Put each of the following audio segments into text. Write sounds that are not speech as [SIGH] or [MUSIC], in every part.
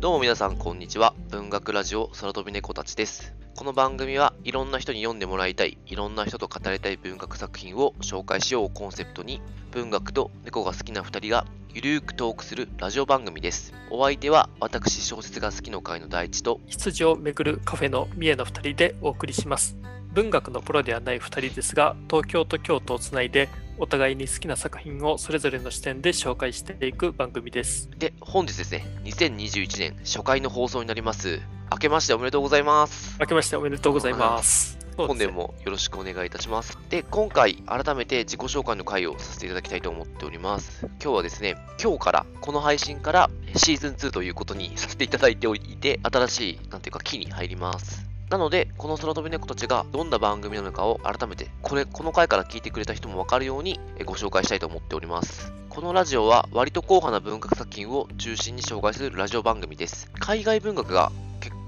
どうも皆さんこんにちは。文学ラジオ空飛び猫たちです。この番組はいろんな人に読んでもらいたい、いろんな人と語りたい文学作品を紹介しようコンセプトに、文学と猫が好きな2人がゆるーくトークするラジオ番組です。お相手は私小説が好きの会の第一と、羊をめぐるカフェの三重の2人でお送りします文学のプロではない2人ですが東京と京都をつないでお互いに好きな作品をそれぞれの視点で紹介していく番組ですで、本日ですね、2021年初回の放送になります。明けましておめでとうございます。明けましておめでとうございます本年もよろしくお願いいたします。で、今回改めて自己紹介の回をさせていただきたいと思っております。今日はですね、今日から、この配信からシーズン2ということにさせていただいておいて、新しい、なんていうか、木に入ります。なので、この空飛び猫たちがどんな番組なのかを改めて、これ、この回から聞いてくれた人もわかるようにご紹介したいと思っております。このラジオは割と硬派な文学作品を中心に紹介するラジオ番組です。海外文学が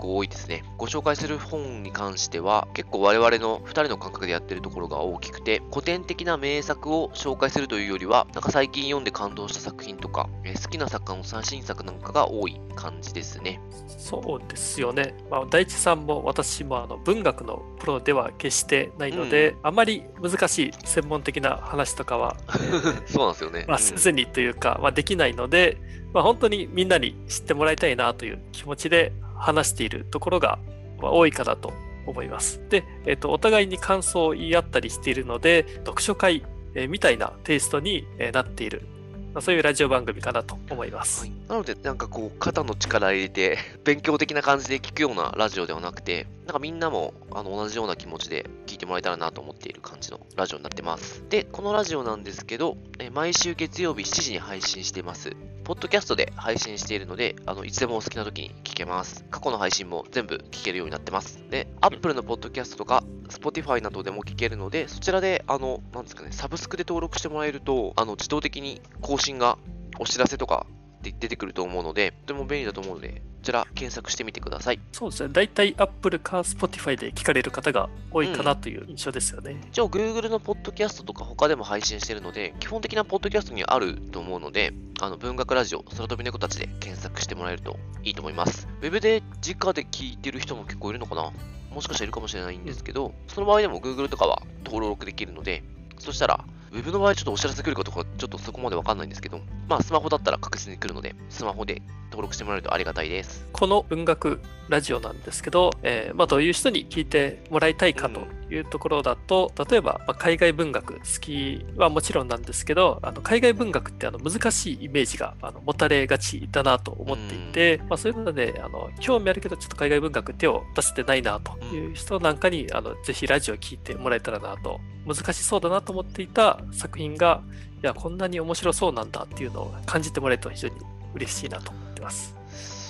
構多いですね。ご紹介する本に関しては、結構我々の2人の感覚でやってるところが大きくて、古典的な名作を紹介するというよりは、なんか最近読んで感動した作品とか、えー好きな作家の最新作なんかが多い感じですね。そうですよね、まあ、大地さんも私もあの文学のプロでは決してないので、あまり難しい専門的な話とかは、[LAUGHS] そうなんですよね。まあ、うんせずにというか、まあ、できないので、まあ、本当にみんなに知ってもらいたいなという気持ちで話しているところが多いかなと思います。で、えっとお互いに感想を言い合ったりしているので、読書会、えみたいなテイストにえなっている、ま、そういうラジオ番組かなと思います。はいなので、なんかこう、肩の力入れて、[LAUGHS] 勉強的な感じで聞くようなラジオではなくて、なんかみんなもあの同じような気持ちで聞いてもらえたらなと思っている感じのラジオになってます。で、このラジオなんですけど、え毎週月曜日7時に配信してます。ポッドキャストで配信しているので、あのいつでもお好きな時に聞けます。過去の配信も全部聞けるようになってます。で、Apple のポッドキャストとか、Spotify などでも聞けるので、そちらで、あの、なんですかね、サブスクで登録してもらえると、あの、自動的に更新が、お知らせとかで出てくると思うので、とても便利だと思うので、こちら検索してみてください。そうですね、大体 Apple か Spotify で聞かれる方が多いかなという印象ですよね。一応 Google のポッドキャストとか他でも配信してるので、基本的なポッドキャストにあると思うので、あの文学ラジオ、空飛び猫たちで検索してもらえるといいと思います。ウェブで直で聞いてる人も結構いるのかな？もしかしたらいるかもしれないんですけど、その場合でも Google とかは登録できるので、そしたら、ウェブの場合ちょっとお知らせ来るかとか、ちょっとそこまでわかんないんですけど、まあスマホだったら確実に来るので、スマホで登録してもらえるとありがたいです。この文学ラジオなんですけど、えーまあ、どういう人に聞いてもらいたいかというところだと、例えば、まあ海外文学好きはもちろんなんですけどあの海外文学ってあの難しいイメージがあの持たれがちだなと思っていて、まあ、そういうのであの興味あるけどちょっと海外文学手を出せてないなという人なんかにあのぜひラジオ聞いてもらえたらなと。難しそうだなと思っていた作品がいやこんなに面白そうなんだっていうのを感じてもらえると非常に嬉しいなと思ってます。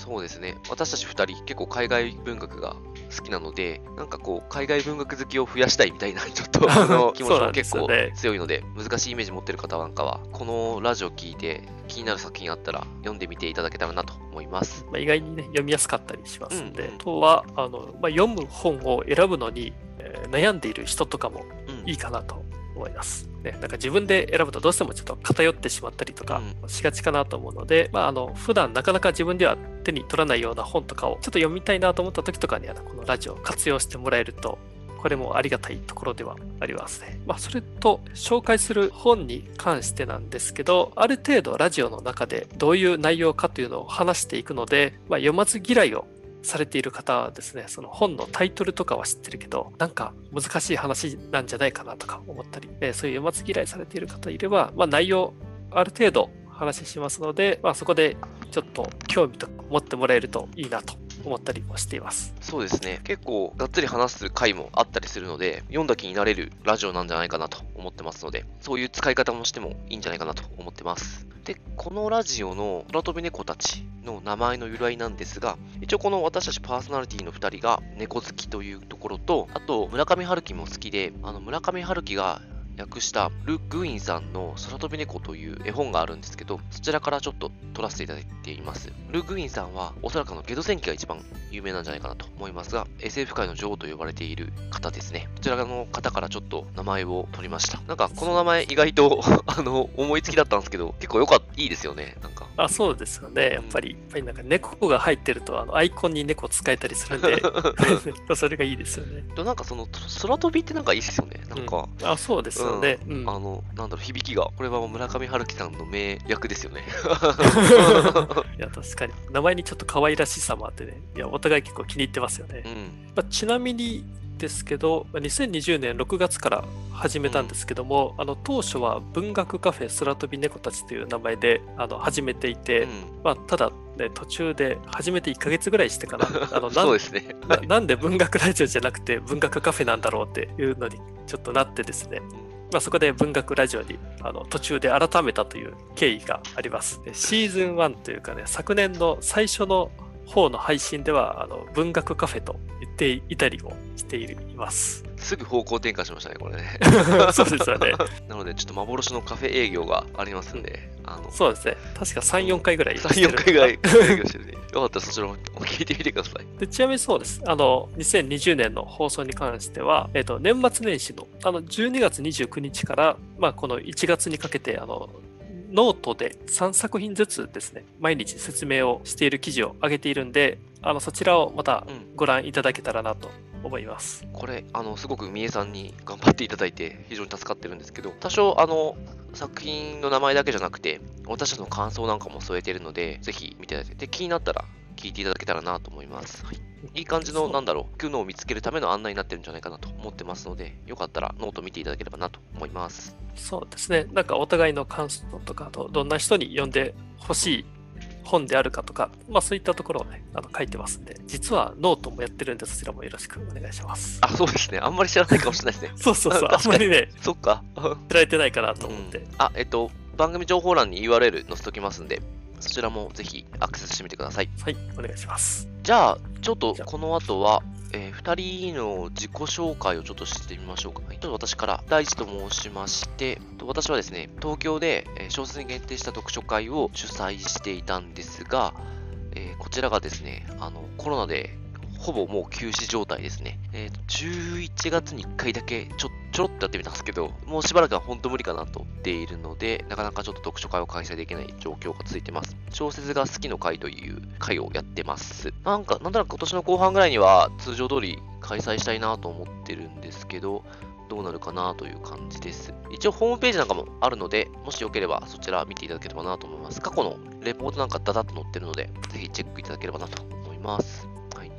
そうですね。私たち二人、結構海外文学が好きなので、なんかこう、海外文学好きを増やしたいみたいな、ちょっとあの気持ちも結構強いので、難しいイメージ持ってる方なんかは、このラジオ聞いて気になる作品あったら読んでみていただけたらなと思います。まあ、意外にね、読みやすかったりしますんで、うんあとは、あの、まあ、読む本を選ぶのに、えー悩んでいる人とかもうんいいかなと思います。ね、なんか自分で選ぶとどうしてもちょっと偏ってしまったりとかしがちかなと思うので、まあ、あの、普段なかなか自分では手に取らないような本とかをちょっと読みたいなと思った時とかには、このラジオを活用してもらえると、これもありがたいところではありますね。まあ、それと紹介する本に関してなんですけど、ある程度ラジオの中でどういう内容かというのを話していくので、まあ、読まず嫌いをされている方はですね、その本のタイトルとかは知ってるけど、なんか難しい話なんじゃないかなとか思ったり、えーそういう読まず嫌いされている方いれば、まあ、内容ある程度話しますので、まあ、そこでちょっと興味とか持ってもらえるといいなと思ったりもしています。そうですね。結構、がっつり話す回もあったりするので、読んだ気になれるラジオなんじゃないかなと思ってますので、そういう使い方もしてもいいんじゃないかなと思ってます。で、このラジオの空飛び猫たちの名前の由来なんですが、一応この私たちパーソナリティの2人が猫好きというところと、あと村上春樹も好きで、あの村上春樹が訳したル・グインさんの空飛び猫という絵本があるんですけど、そちらからちょっと撮らせていただいています。ル・グインさんはおそらくのゲド戦記が一番有名なんじゃないかなと思いますが、SF 界の女王と呼ばれている方ですね。こちらの方からちょっと名前を取りました。なんかこの名前意外と [LAUGHS] あの思いつきだったんですけど、結構良かった、いいですよね。なんあそうですよね、やっぱり、やっぱりなんか猫が入ってると、あのアイコンに猫使えたりするんで、[LAUGHS] [LAUGHS] それがいいですよね。[LAUGHS] でなんかその空飛びってなんかいいですよね。なんか、うん、あそうですよね、うん、あの、なんだろう、響きが、これは村上春樹さんの名役ですよね。いや、確かに。名前にちょっと可愛らしさもあってね、いや、お互い結構気に入ってますよね。まあ、ちなみに、ですけど、2020年6月から始めたんですけども、うん、あの当初は文学カフェ空飛び猫たちという名前であの始めていて、うん、まあ、ただ、ね、途中で始めて1ヶ月ぐらいしてからあの [LAUGHS] そうですね。ななんで文学ラジオじゃなくて文学カフェなんだろうっていうのにちょっとなってですね、まあ、そこで文学ラジオにあの途中で改めたという経緯があります。シーズン1というかね、昨年の最初の方の配信ではあの文学カフェと言っていたりもしています。すぐ方向転換しましたね、これね。[LAUGHS] そうですよね。なので、ちょっと幻のカフェ営業がありますんで、あのそうですね。確か3、4回ぐらい。3、4回ぐらい営業してるね。よかったらそちらも聞いてみてください。でちなみにそうです。あの、2020年の放送に関しては、えっ、ー、と、年末年始の、あの、12月29日から、まあ、この1月にかけて、あの、ノートで3作品ずつですね、毎日説明をしている記事を上げているんで、あのそちらをまたご覧いただけたらなと思います。うん、これ、あのすごく三重さんに頑張っていただいて、非常に助かってるんですけど、多少、あの作品の名前だけじゃなくて、私たちの感想なんかも添えてるので、ぜひ見ていただいて、で気になったら聞いていただけたらなと思います。はいいい感じの、なんだろう、機能を見つけるための案内になってるんじゃないかなと思ってますので、よかったらノート見ていただければなと思います。そうですね。なんかお互いの感想とか、とどんな人に読んでほしい本であるかとか、まあそういったところをね、あの書いてますんで、実はノートもやってるんで、そちらもよろしくお願いします。あ、そうですね。あんまり知らないかもしれないですね。[LAUGHS] そうそうそう。あんまりね、そっか。知られてないかなと思って。うん、あ、えっと、番組情報欄に URL 載せときますんで、そちらもぜひアクセスしてみてください。はい、お願いします。じゃあ、ちょっとこの後は、えー、2人の自己紹介をちょっとしてみましょうか。ちょっと私から大地と申しまして、私はですね、東京で小説に限定した読書会を主催していたんですが、えー、こちらがですね、あのコロナでほぼもう休止状態ですね。えー、11月に1回だけちょちょろっとやってみたんですけど、もうしばらくは本当無理かなと思っているので、なかなかちょっと読書会を開催できない状況が続いてます。小説が好きの会という会をやってます。なんか、なんとなく今年の後半ぐらいには通常通り開催したいなと思ってるんですけど、どうなるかなという感じです。一応ホームページなんかもあるので、もしよければそちら見ていただければなと思います。過去のレポートなんかダダッと載ってるので、ぜひチェックいただければなと思います。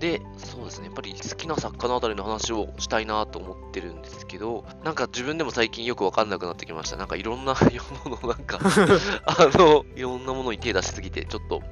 で、そうですね、やっぱり好きな作家のあたりの話をしたいなと思ってるんですけど、なんか自分でも最近よくわかんなくなってきました。なんかいろんなもの、なんかあの、いろんなものに手出しすぎて、ちょっと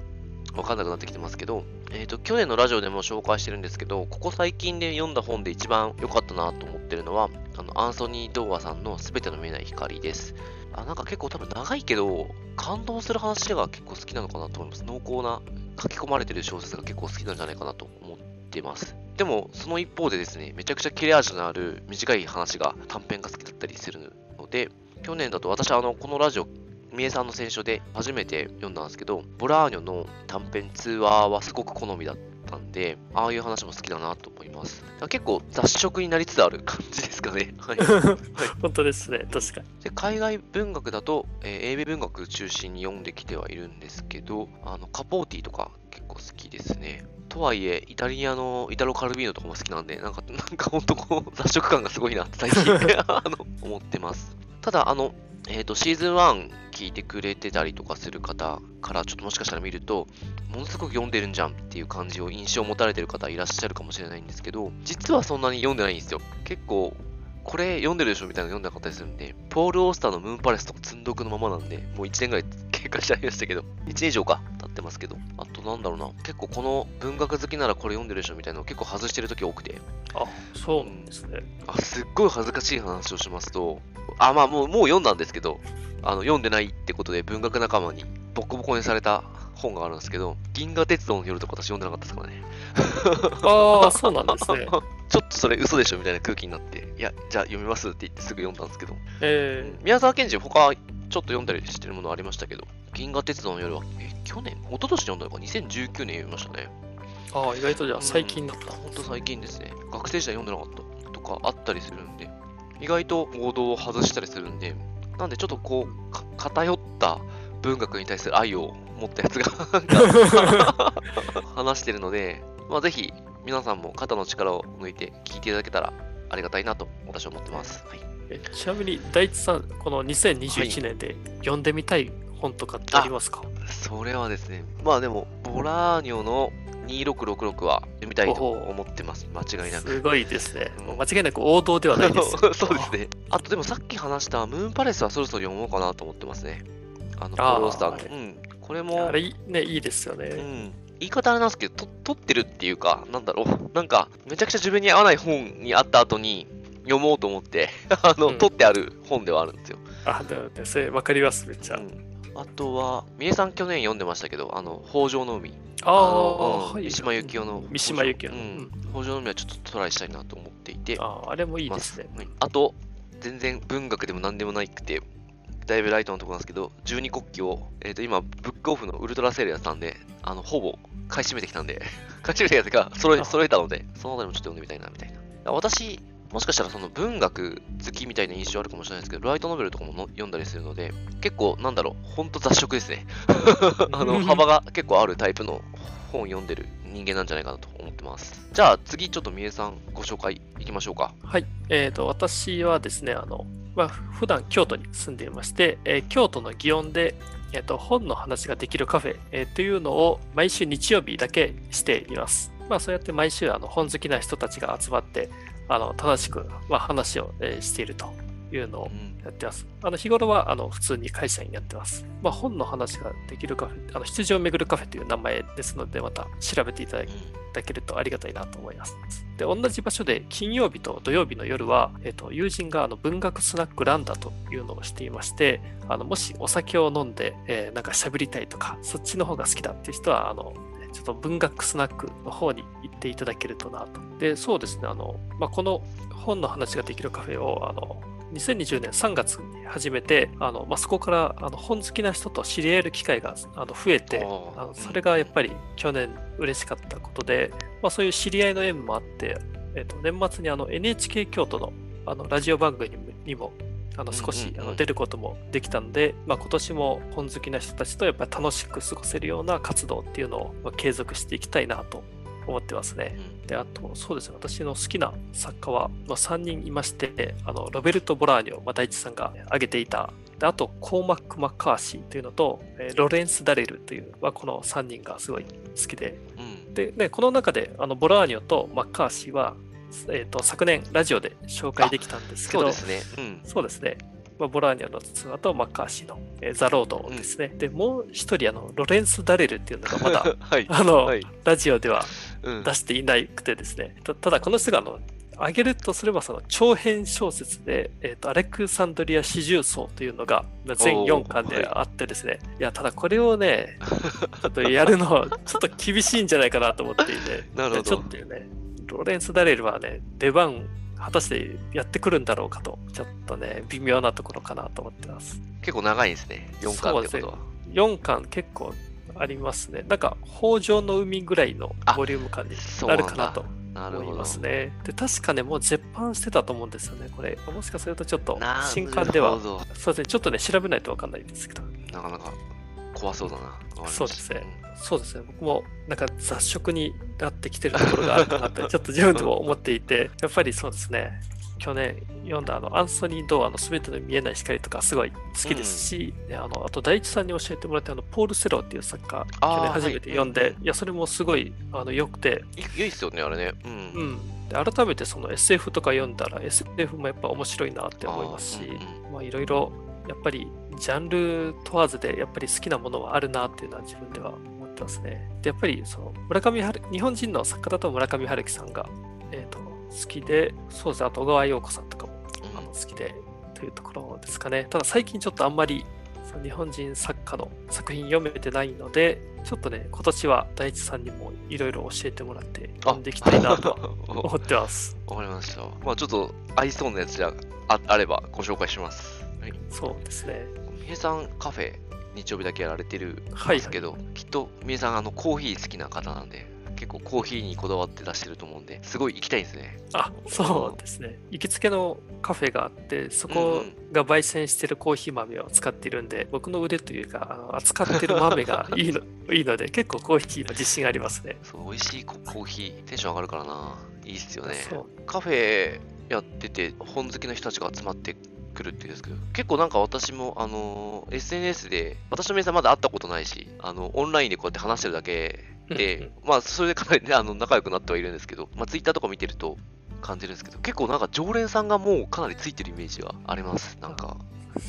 わかんなくなってきてますけど、えっ、ー、と、去年のラジオでも紹介してるんですけど、ここ最近で読んだ本で一番良かったなと思ってるのは、あの、アンソニー・ドーアさんのすべての見えない光です。あ、なんか結構多分長いけど、感動する話が結構好きなのかなと思います。濃厚な書き込まれてる小説が結構好きなんじゃないかなと思ってます。でも、その一方でですね、めちゃくちゃ切れ味のある短い話が短編が好きだったりするので、去年だと私はあの、このラジオ、三重さんの選書で初めて読んだんですけど、ボラーニョの短編通話はすごく好みだったんで、ああいう話も好きだなと思います。結構雑食になりつつある感じですかね。[LAUGHS] はい。本当ですね、確かに。で海外文学だと、えー、英米文学中心に読んできてはいるんですけど、あのカポーティとか結構好きですね。とはいえ、イタリアのイタロ・カルビーノとかも好きなんで、なんか、[LAUGHS] なんか本当こう、雑食感がすごいなって最近 [LAUGHS] あの、思ってます。ただ、あの、えっ、ー、と、シーズン1聞いてくれてたりとかする方からちょっともしかしたら見ると、ものすごく読んでるんじゃんっていう感じを印象を持たれてる方いらっしゃるかもしれないんですけど、実はそんなに読んでないんですよ。結構、これ読んでるでしょみたいなの読んでなかったりするんで、ポール・オースターのムーンパレスとか積んどくのままなんで、もう1年ぐらい経過しちゃいましたけど、1年以上か、経ってますけど、あとなんだろうな、結構この文学好きならこれ読んでるでしょみたいなのを結構外してる時多くて。あ、そうなんですね。あ、すっごい恥ずかしい話をしますと、あ、まあもう、もう読んだんですけど、あの、読んでないってことで文学仲間にボコボコにされた本があるんですけど、銀河鉄道の夜とか私読んでなかったですからね。ああ、そうなんですね。[LAUGHS] ちょっとそれ嘘でしょみたいな空気になって、いや、じゃあ読みますって言ってすぐ読んだんですけど、えー、宮沢賢治、他ちょっと読んだりしてるものありましたけど、銀河鉄道の夜は、え、去年一昨年読んだのか、2019年読みましたね。ああ、意外とじゃあ最近だった。ほんと最近ですね。学生時代読んでなかったとかあったりするんで、意外と王道を外したりするんで、なんでちょっとこう、偏った文学に対する愛を持ったやつが [LAUGHS] 話してるので、まあ、ぜひ皆さんも肩の力を抜いて聞いていただけたらありがたいなと私は思ってます。はい、えちなみに大地さん、この2021年で読んでみたい本とかってありますか、はい、それはですね、まあでも、ボラーニョの2666は読みたいと思ってます。間違いなく。すごいですね。もう間違いなく王道ではないです。[LAUGHS] そうですね。あとでもさっき話したムーンパレスはそろそろ読もうかなと思ってますね。あの、ポーロスターの。うん。これも。あれ、ね、いいですよね。うん。言い方あれなんですけど、と、撮ってるっていうか、なんだろう。なんか、めちゃくちゃ自分に合わない本にあった後に、読もうと思って、[LAUGHS] あの、うん、撮ってある本ではあるんですよ。あ、だね、それ分かります、めっちゃ。うんあとは、三重さん去年読んでましたけど、あの、北条の海。ああ、うん、三島由紀夫の。三島由紀夫の。うん。北条の海はちょっとトライしたいなと思っていて。ああ、あれもいいですね。あと、全然文学でも何でもないくて、だいぶライトのところなんですけど、十二国旗を、えっ、ー、と、今、ブックオフのウルトラセールやったんで、あの、ほぼ買い占めてきたんで、[LAUGHS] 買い占めたやつが揃え揃えたので、そのあたりもちょっと読んでみたいな、みたいな。私、もしかしたらその文学好きみたいな印象あるかもしれないですけど、ライトノベルとかも読んだりするので、結構なんだろう、ほんと雑食ですね。[LAUGHS] あの、幅が結構あるタイプの本を読んでる人間なんじゃないかなと思ってます。じゃあ次ちょっとみえさんご紹介いきましょうか。はい。えっ、ー、と、私はですね、あの、まあ、普段京都に住んでいまして、えー、京都の祇園でえっと、本の話ができるカフェ、えー、というのを毎週日曜日だけしています。まあ、そうやって毎週あの本好きな人たちが集まって、あの正しく、まあ、話を、えー、しているというのをやってます。あの日頃はあの普通に会社員やってます。まあ、本の話ができるカフェ、あの羊をめぐるカフェという名前ですので、また調べていただだけるとありがたいなと思います。で、同じ場所で金曜日と土曜日の夜は、えーと、友人があの文学スナックランダというのをしていまして、あのもしお酒を飲んで、えー、なんか喋りたいとか、そっちの方が好きだっていう人は、あのちょっと文学スナックの方に行っていただけるとなと。で、そうですね、あの、まあ、この本の話ができるカフェを、あの、2020年3月に始めて、あのまあ、そこからあの本好きな人と知り合える機会があの増えてあの、それがやっぱり去年嬉しかったことで、まあ、そういう知り合いの縁もあって、えー、と年末にあの NHK 京都のあのラジオ番組にもあの少しあの出ることもできたので、まあ、今年も本好きな人たちとやっぱり楽しく過ごせるような活動っていうのを継続していきたいなと思ってますね。で、あと、そうですね、私の好きな作家は、まあ、3人いまして、あのロベルト・ボラーニョ、まあ、大地さんが挙げていた、であと、コーマック・マッカーシーというのと、えロレンス・ダレルという、まあ、この3人がすごい好きで、うん、で、ね、この中であのボラーニョとマッカーシーは、えーと、昨年ラジオで紹介できたんですけど、そうですね。うん、そうですね。まあ、ボラーニャのツアーとマッカーシーの、えー、ザ・ロードですね。うん、で、もう一人、あの、ロレンス・ダレルっていうのがまだ、[LAUGHS] はい、あの、はい、ラジオでは出していなくてですね。たただ、この人が、あの、挙げるとすればその長編小説で、えーと、アレクサンドリア四重奏というのが全4巻であってですね、はい、いやただこれをね [LAUGHS] ちょっとやるのちょっと厳しいんじゃないかなと思っていて。なるほど。ちょっとねロレンス・ダレルはね出番果たしてやってくるんだろうかと、ちょっとね、微妙なところかなと思ってます。結構長いですね、4巻ってことは。ね、4巻結構ありますね。なんか、北条の海ぐらいのボリューム感になるかなと思いますね。で、確かね、もう絶版してたと思うんですよね、これ。もしかするとちょっと、新刊では、そうですね、ちょっとね、調べないとわかんないんですけど。なかなか怖そうだな。そうですね。そうですね。僕もなんか雑食になってきてるところがあるかなって、[LAUGHS] ちょっと自分でも思っていて、やっぱりそうですね。去年読んだあのアンソニー・ドアの全ての見えない光とかすごい好きですし、うん、あのあと大地さんに教えてもらったあのポール・セローっていう作家去年初めて読んで、はい、いやそれもすごいあの良くて。いいっすよねあれね。うん、うん、で改めてその SF とか読んだら SF もやっぱ面白いなって思いますし、まあいろいろやっぱりジャンル問わずでやっぱり好きなものはあるなっていうのは自分では思ってますね。で、やっぱりその村上春日本人の作家だと村上春樹さんが、えーと、好きで、そうですね、あと小川陽子さんとかも、あの好きでというところですかね。ただ最近ちょっとあんまり日本人作家の作品読めてないので、ちょっとね、今年は大地さんにもいろいろ教えてもらって読んでいきたいなと [LAUGHS] 思ってます。わかりました。まあちょっと合いそうなやつじゃああればご紹介します。はい、そうですね。みえさんカフェ日曜日だけやられてるんですけど、はいはい、きっとみえさんあのコーヒー好きな方なんで結構コーヒーにこだわって出してると思うんで、すごい行きたいですね。あ、そうですね。行きつけのカフェがあって、そこが焙煎してるコーヒー豆を使っているんで、僕の腕というか、あの扱ってる豆が [LAUGHS] いいのいいので、結構コーヒーの自信ありますね。そう、美味しいコーヒー、テンション上がるからな。いいっすよね。カフェやってて、本好きの人たちが集まってくるっていうんですけど、結構なんか私も、あの、SNS で、私の皆さんまだ会ったことないし、あの、オンラインでこうやって話してるだけで、まあ、それでかなりね、[LAUGHS] あの、仲良くなってはいるんですけど、まあ、Twitter とか見てると感じるんですけど、結構なんか常連さんがもうかなりついてるイメージはあります。なんか、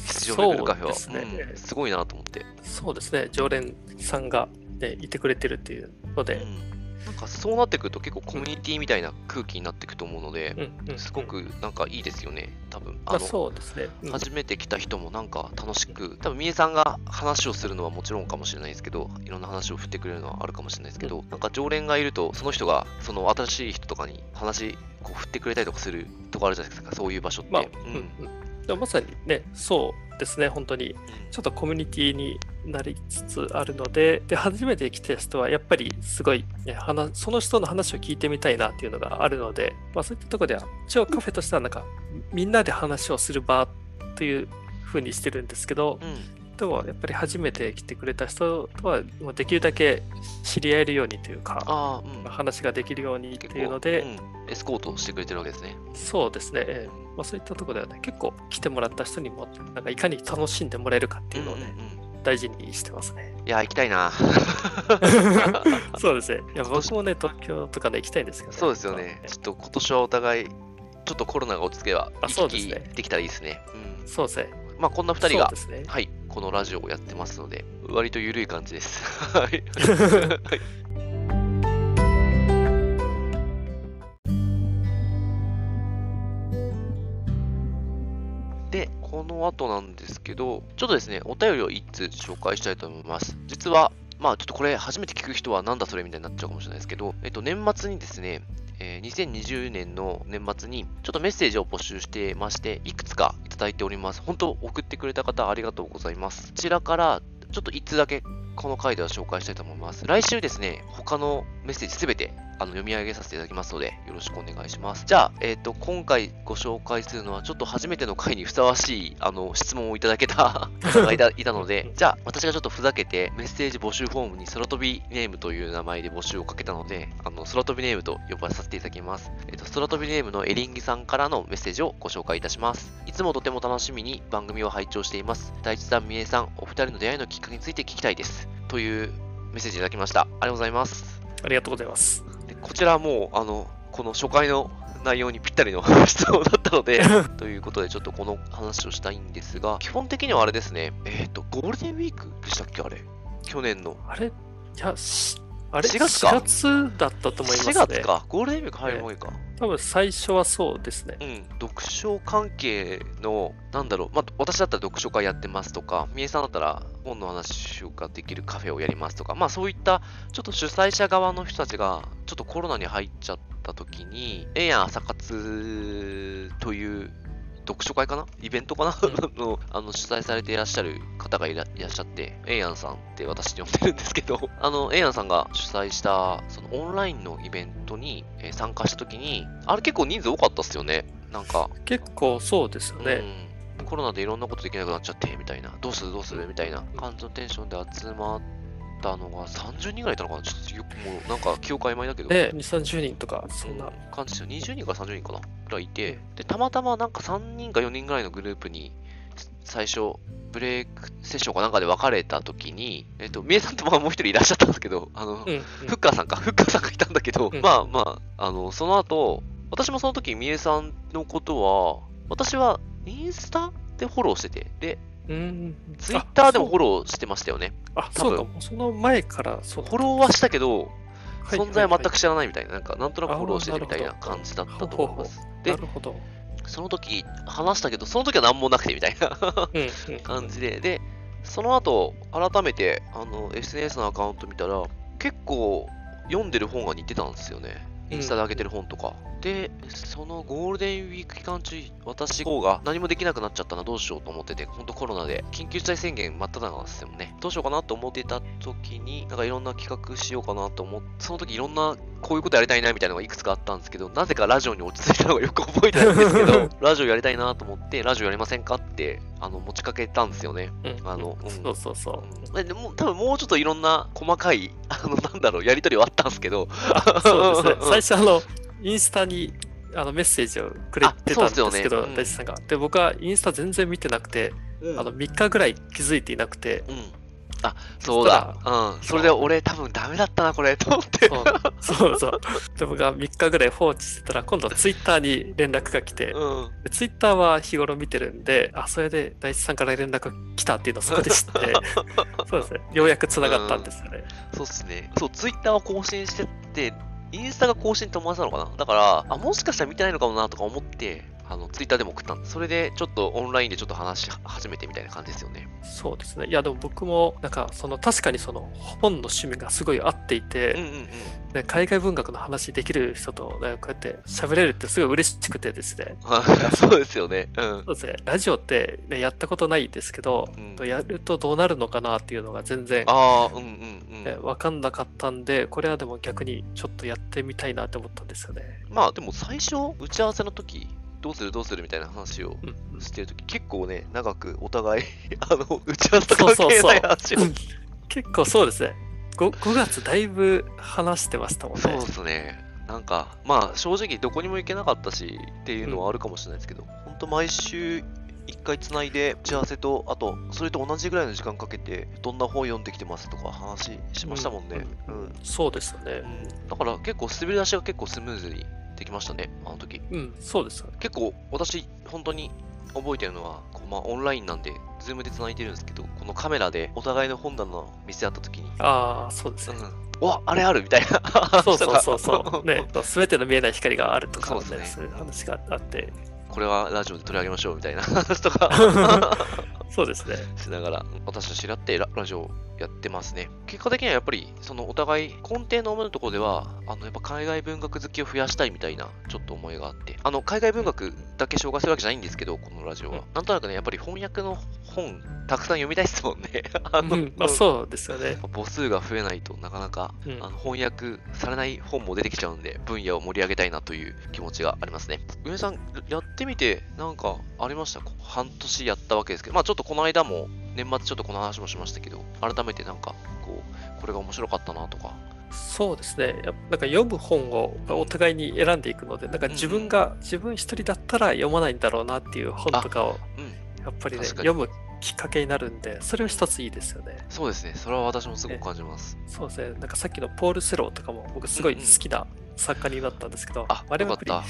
出場カフェは。すね、うん、すごいなと思って。そうですね、常連さんが、ね、いてくれてるっていうので、うんなんかそうなってくると結構コミュニティみたいな空気になっていくと思うので、すごくなんかいいですよね、多分。あの、そうですね、初めて来た人もなんか楽しく、多分みえさんが話をするのはもちろんかもしれないですけど、いろんな話を振ってくれるのはあるかもしれないですけど、なんか常連がいると、その人がその新しい人とかに話こう振ってくれたりとかするとこあるじゃないですか、そういう場所って。まあ、うん。でもまさにね、そうですね、本当に、ちょっとコミュニティになりつつあるので、で、初めて来た人は、やっぱりすごい、ね、その人の話を聞いてみたいなっていうのがあるので、まあそういったところでは、一応カフェとしてはなんか、みんなで話をする場というふうにしてるんですけど、うん、でもやっぱり初めて来てくれた人とはできるだけ知り合えるようにというか、うん、話ができるようにっていうので、うん、エスコートしてくれてるわけですね。そうですね。まあ、そういったところではね、結構来てもらった人にも、なんかいかに楽しんでもらえるかっていうのをね、うんうん、大事にしてますね。いや、行きたいな。[LAUGHS] そうですね。いや、僕もね、東京とかね、行きたいんですけど、ね、そうですよね。ちょっと今年はお互い、ちょっとコロナが落ち着けば、行き来できたらいいですね。うん、そうですね。まあ、こんな2人が、ね、はい、このラジオをやってますので、割と緩い感じです。[LAUGHS] はい。でこの後なんですけど、ちょっとですね、お便りを1通紹介したいと思います。実は、まあちょっとこれ初めて聞く人はなんだそれみたいになっちゃうかもしれないですけど、えっと年末にですね、え、2020年の年末にちょっとメッセージを募集してまして、いくつかいただいております。本当送ってくれた方ありがとうございます。こちらからちょっと1通だけこの回では紹介したいと思います。来週ですね、他のメッセージすべてあの読み上げさせていただきますので、よろしくお願いします。じゃあ、えっ、ー、と、今回ご紹介するのは、ちょっと初めての回にふさわしい、あの、質問をいただけた [LAUGHS] 方がいたいたので、じゃあ、私がちょっとふざけて、メッセージ募集フォームに空飛びネームという名前で募集をかけたので、あの、空飛びネームと呼ばさせていただきます。えっ、ー、と、空飛びネームのエリンギさんからのメッセージをご紹介いたします。いつもとても楽しみに番組を拝聴しています。大地さん、みえさん、お二人の出会いのきっかけについて聞きたいです。というメッセージいただきました。ありがとうございます。ありがとうございます。でこちらはもう、あの、この初回の内容にぴったりの [LAUGHS] 質問だったので [LAUGHS] ということでちょっとこの話をしたいんですが、基本的にはあれですね、えっ、ー、と、ゴールデンウィークでしたっけあれ？去年の。あれ？いや、あれ ?4 月か ?4 月だったと思いますね。4月か。ゴールデンウィーク入る前か。多分最初はそうですね。うん。読書関係の、なんだろう、まあ、私だったら読書会やってますとか、みえさんだったら本の話ができるカフェをやりますとか、まあそういった、ちょっと主催者側の人たちが、ちょっとコロナに入っちゃった時に、ええや朝活という読書会かな？イベントかな？[LAUGHS] の、あの、主催されていらっしゃる方がいらっしゃって、エイヤンさんって私に呼んでるんですけど、[LAUGHS] あの、エイヤンさんが主催した、そのオンラインのイベントに、えー、参加した時に、あれ結構人数多かったっすよね。なんか。結構そうですよね。うん、コロナでいろんなことできなくなっちゃって、みたいな。どうする？どうする？みたいな感じのテンションで集まって、たのが30人ぐらいいたのかな？ちょっとよくもうなんか記憶曖昧だけど。ね、2、30人とか、そんな、感じですよ。20人から30人かな？ぐらいいて、で、たまたまなんか3人か4人ぐらいのグループに、最初、ブレイクセッションかなんかで分かれた時に、えっ、と、みえさんともう一人いらっしゃったんですけど、あの、うんうん、フッカーさんか、フッカーさんがいたんだけど、うん、まあまあ、あの、その後、私もその時、みえさんのことは、私はインスタでフォローしてて、で、うん。ツイッターでもフォローしてましたよね。あ、そうかも。その前から。フォローはしたけど、存在は全く知らないみたいな、なんか、なんとなくフォローしてるみたいな感じだったと思います。なるほど。その時、話したけど、その時は何もなくてみたいな [LAUGHS] 感じで、で、その後、改めて、あの、SNS のアカウント見たら、結構、読んでる本が似てたんですよね。インスタで上げてる本とか。で、そのゴールデンウィーク期間中、私方が何もできなくなっちゃったな、どうしようと思ってて、ほんとコロナで、緊急事態宣言真っ只中ですよね。どうしようかなと思ってた時に、なんかいろんな企画しようかなと思って、その時いろんなこういうことやりたいなみたいなのがいくつかあったんですけど、なぜかラジオに落ち着いたのがよく覚えてるんですけど、[LAUGHS] ラジオやりたいなと思って、ラジオやりませんかって、あの、持ちかけたんですよね。うん、あの、うん、そうそうそう。うん、でも、多分もうちょっといろんな細かい、あの、なんだろう、やりとりはあったんですけど、そうですね。[LAUGHS] 最初あの、インスタにあのメッセージをくれてたんですけど、大地、さんが。で、僕はインスタ全然見てなくて、うん、あの3日ぐらい気づいていなくて、うん、あ、そうだ。うん。それで俺多分ダメだったな、これ、と思って。そうそうで、僕が3日ぐらい放置してたら、今度ツイッターに連絡が来て、うん、ツイッターは日頃見てるんで、あ、それで大地さんから連絡来たっていうのをそこで知って、[LAUGHS] そうですね。ようやく繋がったんですよね。うん、そうですね。そう、ツイッターを更新してって、インスタが更新って思わせたのかな？だから、あ、もしかしたら見てないのかもなとか思って、あの、ツイッターでも送ったんそれで、ちょっとオンラインでちょっと話し始めてみたいな感じですよね。そうですね。いや、でも僕も、なんか、その、確かにその、本の趣味がすごい合っていて、うんうんうんね、海外文学の話できる人と、ね、こうやって喋れるってすごい嬉しくてですね。[LAUGHS] そうですよね。うん。そうですね。ラジオって、ね、やったことないですけど、うん、やるとどうなるのかなっていうのが全然、あうんうんうんね、分かんなかったんで、これはでも逆にちょっとやってみたいなって思ったんですよね。まあでも最初、打ち合わせの時どうするどうするみたいな話をしてるとき、結構ね、長くお互い [LAUGHS] あの、打ち合わせ関係ない話を。結構そうですね5。5月だいぶ話してましたもんね。そうですね。なんか、まあ正直どこにも行けなかったしっていうのはあるかもしれないですけど、うん、本当毎週一回つないで打ち合わせと、あと、それと同じぐらいの時間かけて、どんな本読んできてますとか話しましたもんね。うん。うん、そうですよね、うん。だから結構滑り出しが結構スムーズにできましたね、あの時。うん、そうです。結構、私、本当に覚えてるのは、こうまあ、オンラインなんで、ズームで繋いでるんですけど、このカメラでお互いの本棚の見せ合った時に、ああ、そうですね。うん、わ、あれあるみたいな。[LAUGHS] そうそうそうそう。ね、[LAUGHS] すべての見えない光があるとか、ね、そうですね。そういう話があって。これはラジオで取り上げましょうみたいな話 [LAUGHS] とかそうですね。しながら、私と知り合ってララジオやってますね。結果的にはやっぱり、そのお互い根底の思うところでは、あの、やっぱ海外文学好きを増やしたいみたいな、ちょっと思いがあって、あの、海外文学だけ紹介するわけじゃないんですけど、このラジオは。なんとなくね、やっぱり翻訳の本、たくさん読みたいですもんね。[LAUGHS] あの、うん、まあ、そうですよね。母数が増えないとなかなか、うん、あの翻訳されない本も出てきちゃうんで、分野を盛り上げたいなという気持ちがありますね。上さん、やってみて、なんかありました？半年やったわけですけど、まあちょっとこの間も、年末ちょっとこの話もしましたけど、改めてなんか、こう、これが面白かったなとか。そうですね。なんか読む本をお互いに選んでいくので、なんか自分が、うん、自分一人だったら読まないんだろうなっていう本とかを、やっぱりね、読むきっかけになるんで、それは一ついいですよね。そうですね。それは私もすごく感じます。ね、そうですね。なんかさっきのポール・セローとかも僕すごい好きな作家になったんですけど、うんうん、あ、あれもやっぱ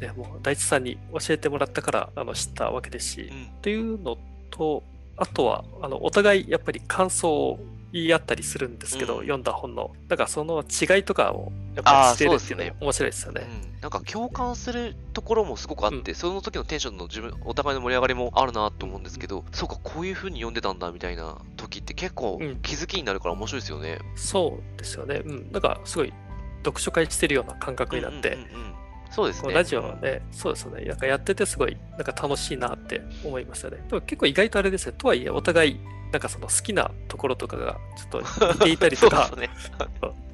り、ね、もう大地さんに教えてもらったからあの知ったわけですし、うん、というのと、あとは、あの、お互いやっぱり感想を言い合ったりするんですけど、うん、読んだ本の。だからその違いとかをやっぱり知れるっていうのは面白いですよね。うん、なんか共感するところもすごくあって、うん、その時のテンションの自分、お互いの盛り上がりもあるなと思うんですけど、そうか、こういう風に読んでたんだみたいな時って結構気づきになるから面白いですよね。そうですよね。うん。なんかすごい読書会してるような感覚になって、うんうんうんそうですね。ラジオはね、そうですね。なんかやっててすごい、なんか楽しいなって思いますよね。でも結構意外とあれですね。とはいえ、お互い、なんかその好きなところとかがちょっと似ていたりとか。[LAUGHS] そうですね。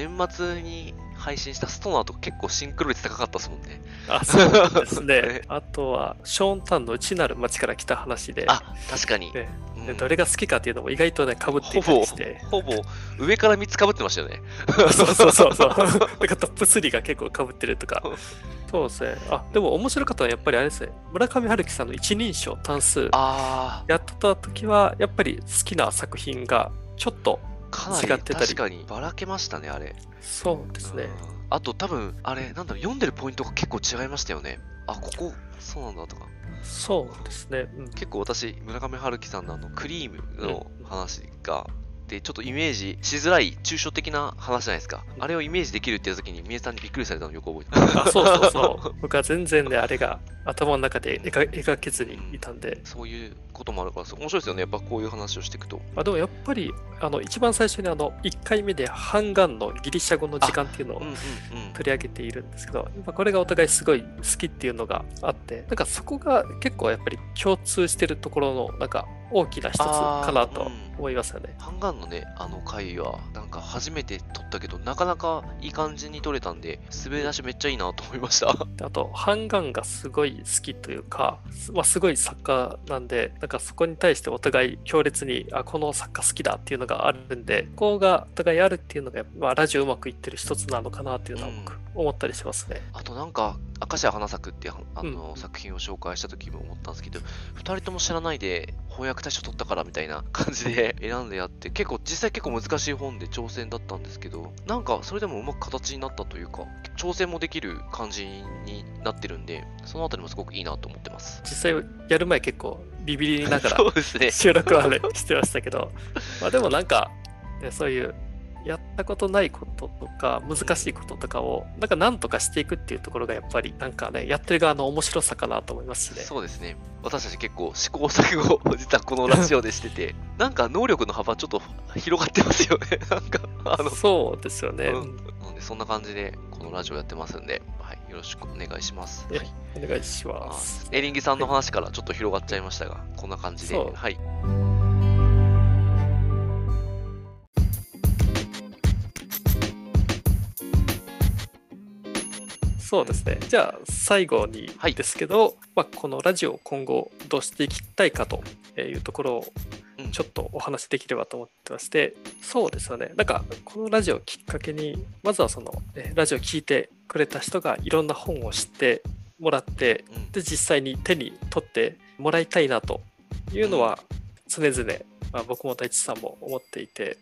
えっと、年末に配信したストナーと結構シンクロ率高かったですもんね。あ、そうですね。[LAUGHS] あとは、ショーンタンの内なる町から来た話で。あ、確かに。ねうん、どれが好きかっていうのも意外とね、かぶっていたりして。ほぼ、ほぼ上から3つかぶってましたよね。[LAUGHS] そうそうそうそう。[LAUGHS] なんかトップ3が結構かぶってるとか。そうですね。あ、でも面白かったのはやっぱりあれですね。村上春樹さんの一人称単数やった時は、やっぱり好きな作品がちょっと違ってたり。確かにばらけましたね、あれ。そうですね。あと多分、あれ、なんだろう、読んでるポイントが結構違いましたよね。あ、ここ、そうなんだとか。そうですね。うん、結構私、村上春樹さんのあの、クリームの話が、で、ちょっとイメージしづらい抽象的な話じゃないですか。あれをイメージできるっていう時に、みえさんにびっくりされたのよく覚えてます。あ、そうそうそう。[LAUGHS] 僕は全然ね、あれが頭の中で描描けずにいたんで、うん、そういうこともあるから、面白いですよね。やっぱこういう話をしていくと。あでもやっぱり、あの一番最初にあの1回目でハンガンのギリシャ語の時間っていうのを。取り上げているんですけど、やっぱこれがお互いすごい好きっていうのがあって、なんかそこが結構やっぱり共通してるところのなんか大きな一つかなと思いますよね。ハンガンのね、あの回は、なんか初めて撮ったけど、なかなかいい感じに撮れたんで、滑り出しめっちゃいいなと思いました。であと、ハンガンがすごい好きというか、すまあ、すごい作家なんで、なんかそこに対してお互い強烈に、あ、この作家好きだっていうのがあるんで、ここがお互いあるっていうのが、まあ、ラジオうまくいってる一つなのかなっていうのは僕、思ったりしますね。あとなんか、明石家花咲くっていうあの、作品を紹介した時も思ったんですけど、二人とも知らないで翻訳大賞取ったからみたいな感じで [LAUGHS] 選んでやって、結構、実際結構難しい本で挑戦だったんですけど、なんかそれでもうまく形になったというか、挑戦もできる感じになってるんで、そのあたりもすごくいいなと思ってます。実際やる前結構ビビりながら [LAUGHS] ね。収録はね、してましたけど、まあでもなんか、ね、そういう、やったことないこととか、難しいこととかを、なんか何とかしていくっていうところがやっぱり、なんかね、やってる側の面白さかなと思いますしね。そうですね。私たち結構試行錯誤を実はこのラジオでしてて、[LAUGHS] なんか能力の幅ちょっと広がってますよね。[LAUGHS] なんか、あの、そうですよね。うんなのでそんな感じでこのラジオやってますんで、はい、よろしくお願いします。えはい、お願いしあます。エリンギさんの話からちょっと広がっちゃいましたが、こんな感じで、はい。そうですね。じゃあ、最後にはいですけど、まあ、このラジオを今後どうしていきたいかというところをうん。ちょっとお話しできればと思ってまして、そうですよね。なんか、このラジオをきっかけに、まずはその、ねラジオを聞いてくれた人がいろんな本を知ってもらって、うん。で、実際に手に取ってもらいたいなというのは常々、まあ、僕も大地さんも思っていて、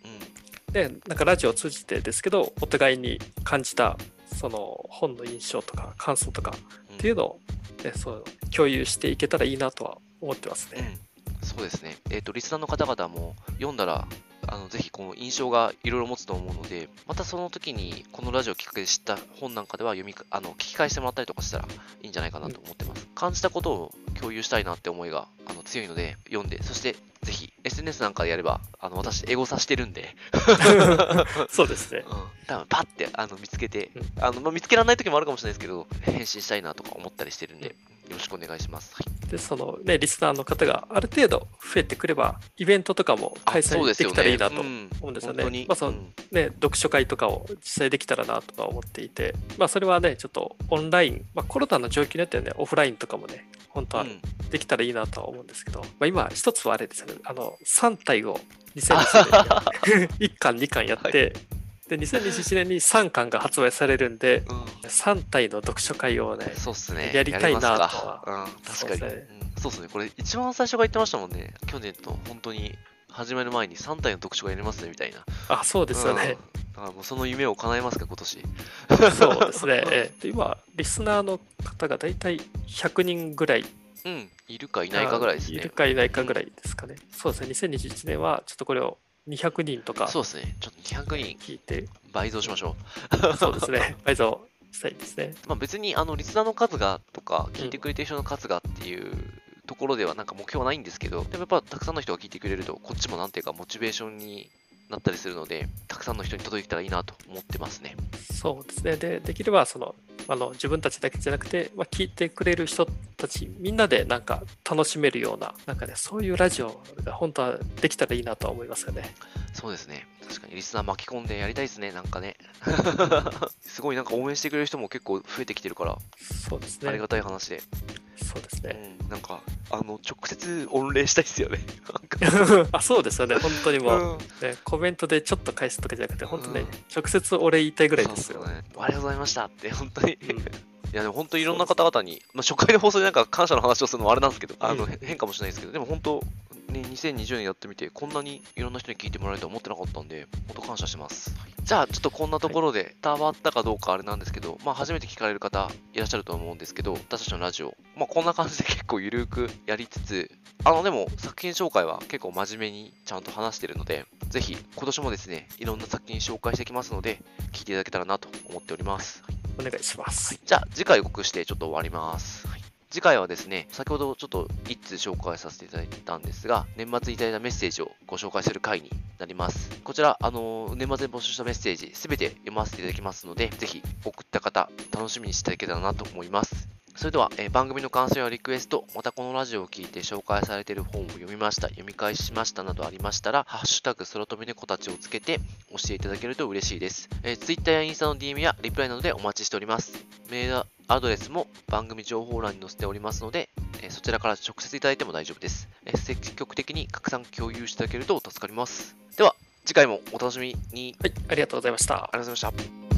うん。で、なんかラジオを通じてですけど、お互いに感じた、その本の印象とか感想とかうんっていうのを、ね、そう共有していけたらいいなとは思ってますね。うんそうですね。えっ、と、リスナーの方々も読んだら、あのぜひこの印象がいろいろ持つと思うので、またその時にこのラジオをきっかけで知った本なんかでは読みかあの聞き返してもらったりとかしたらいいんじゃないかなと思ってます。感じたことを共有したいなって思いがあの強いので、読んで、そしてぜひ SNS なんかでやれば、あの私、エゴサしてるんで、[LAUGHS] そうですね。うん、多分パッてあの見つけて、うん。あのまあ、見つけられない時もあるかもしれないですけど、返信したいなとか思ったりしてるんで、よろしくお願いします。はい。で、そのね、リスナーの方がある程度増えてくれば、イベントとかも開催できたらいいなとうん。思うんですよ本当に。ねまあ、そのうん。ね、読書会とかを実際できたらなとは思っていて、まあ、それはね、ちょっとオンライン、まあ、コロナの状況によってはね、オフラインとかもね、本当はうんできたらいいなとは思うんですけど、まあ、今、一つはあれですよね、あの、3体を2020年に [LAUGHS] 1巻、2巻やって、で、2021年に3巻が発売されるんで、うん3体の読書会をね、そうっすね。やりたいなとはうん、確かに。そうっすねすね。これ、一番最初が言ってましたもんね。去年と本当に始める前に3体の読書がやりますね、みたいな。あ、そうですよね。うん。だからもうその夢を叶えますか、今年。そうですね。今、リスナーの方がだいたい100人ぐらいうん。いるかいないかぐらいですね。いるかいないかぐらいですかね。そうですね。2021年はちょっとこれを200人とかそうですね。ちょっと200人聞いて、倍増しましょそうですね。[LAUGHS] 倍増したいですね。う。まあ別に、あの、リスナーの数がとか、聞いてくれてる人の数がっていうところではなんか目標はないんですけど、でもやっぱたくさんの人が聞いてくれると、こっちもなんていうかモチベーションになったりするので、たくさんの人に届いたらいいなと思ってますね。そうですね。で、できれば、その、あの自分たちだけじゃなくて、まあ、聞いてくれる人たちみんなでなんか楽しめるようななんかねそういうラジオが本当はできたらいいなとは思いますよね。そうですね。確かにリスナー巻き込んでやりたいですね、なんかね。[LAUGHS] すごいなんか応援してくれる人も結構増えてきてるから、そうですね。ありがたい話で。そうですね。うん、なんか、あの、直接御礼したいですよね。[LAUGHS] あそうですよね。本当にもう、うんね、コメントでちょっと返すとかじゃなくて、本当ね、うん直接お礼言いたいぐらいですよ。ね。ありがとうございましたって、本当に。うんいや、でも本当にいろんな方々に、まあ、初回の放送でなんか感謝の話をするのもあれなんですけど、あの、変かもしれないですけど、でも本当、ね、2020年やってみて、こんなにいろんな人に聞いてもらえるとは思ってなかったんで、本当感謝してます。じゃあ、ちょっとこんなところで伝わったかどうかあれなんですけど、まあ、初めて聞かれる方いらっしゃると思うんですけど、私たちのラジオ、まあ、こんな感じで結構ゆるくやりつつ、あの、でも、作品紹介は結構真面目にちゃんと話してるので、ぜひ、今年もですね、いろんな作品紹介していきますので、聞いていただけたらなと思っております。お願いします。じゃあ、次回予告してちょっと終わります。はい次回はですね、先ほどちょっと一通紹介させていただいたんですが、年末にいただいたメッセージをご紹介する回になります。こちら、あの、年末に募集したメッセージ、すべて読ませていただきますので、ぜひ送った方、楽しみにしていただけたらなと思います。それでは、えー、番組の感想やリクエスト、またこのラジオを聞いて紹介されている本を読みました、読み返しましたなどありましたら、ハッシュタグ空飛び猫たちをつけて教えていただけると嬉しいです。えー、Twitter やインスタの DM やリプライなどでお待ちしております。メールアドレスも番組情報欄に載せておりますので、えー、そちらから直接いただいても大丈夫です。え積極的に拡散共有していただけると助かります。では、次回もお楽しみに。はい、ありがとうございました。ありがとうございました。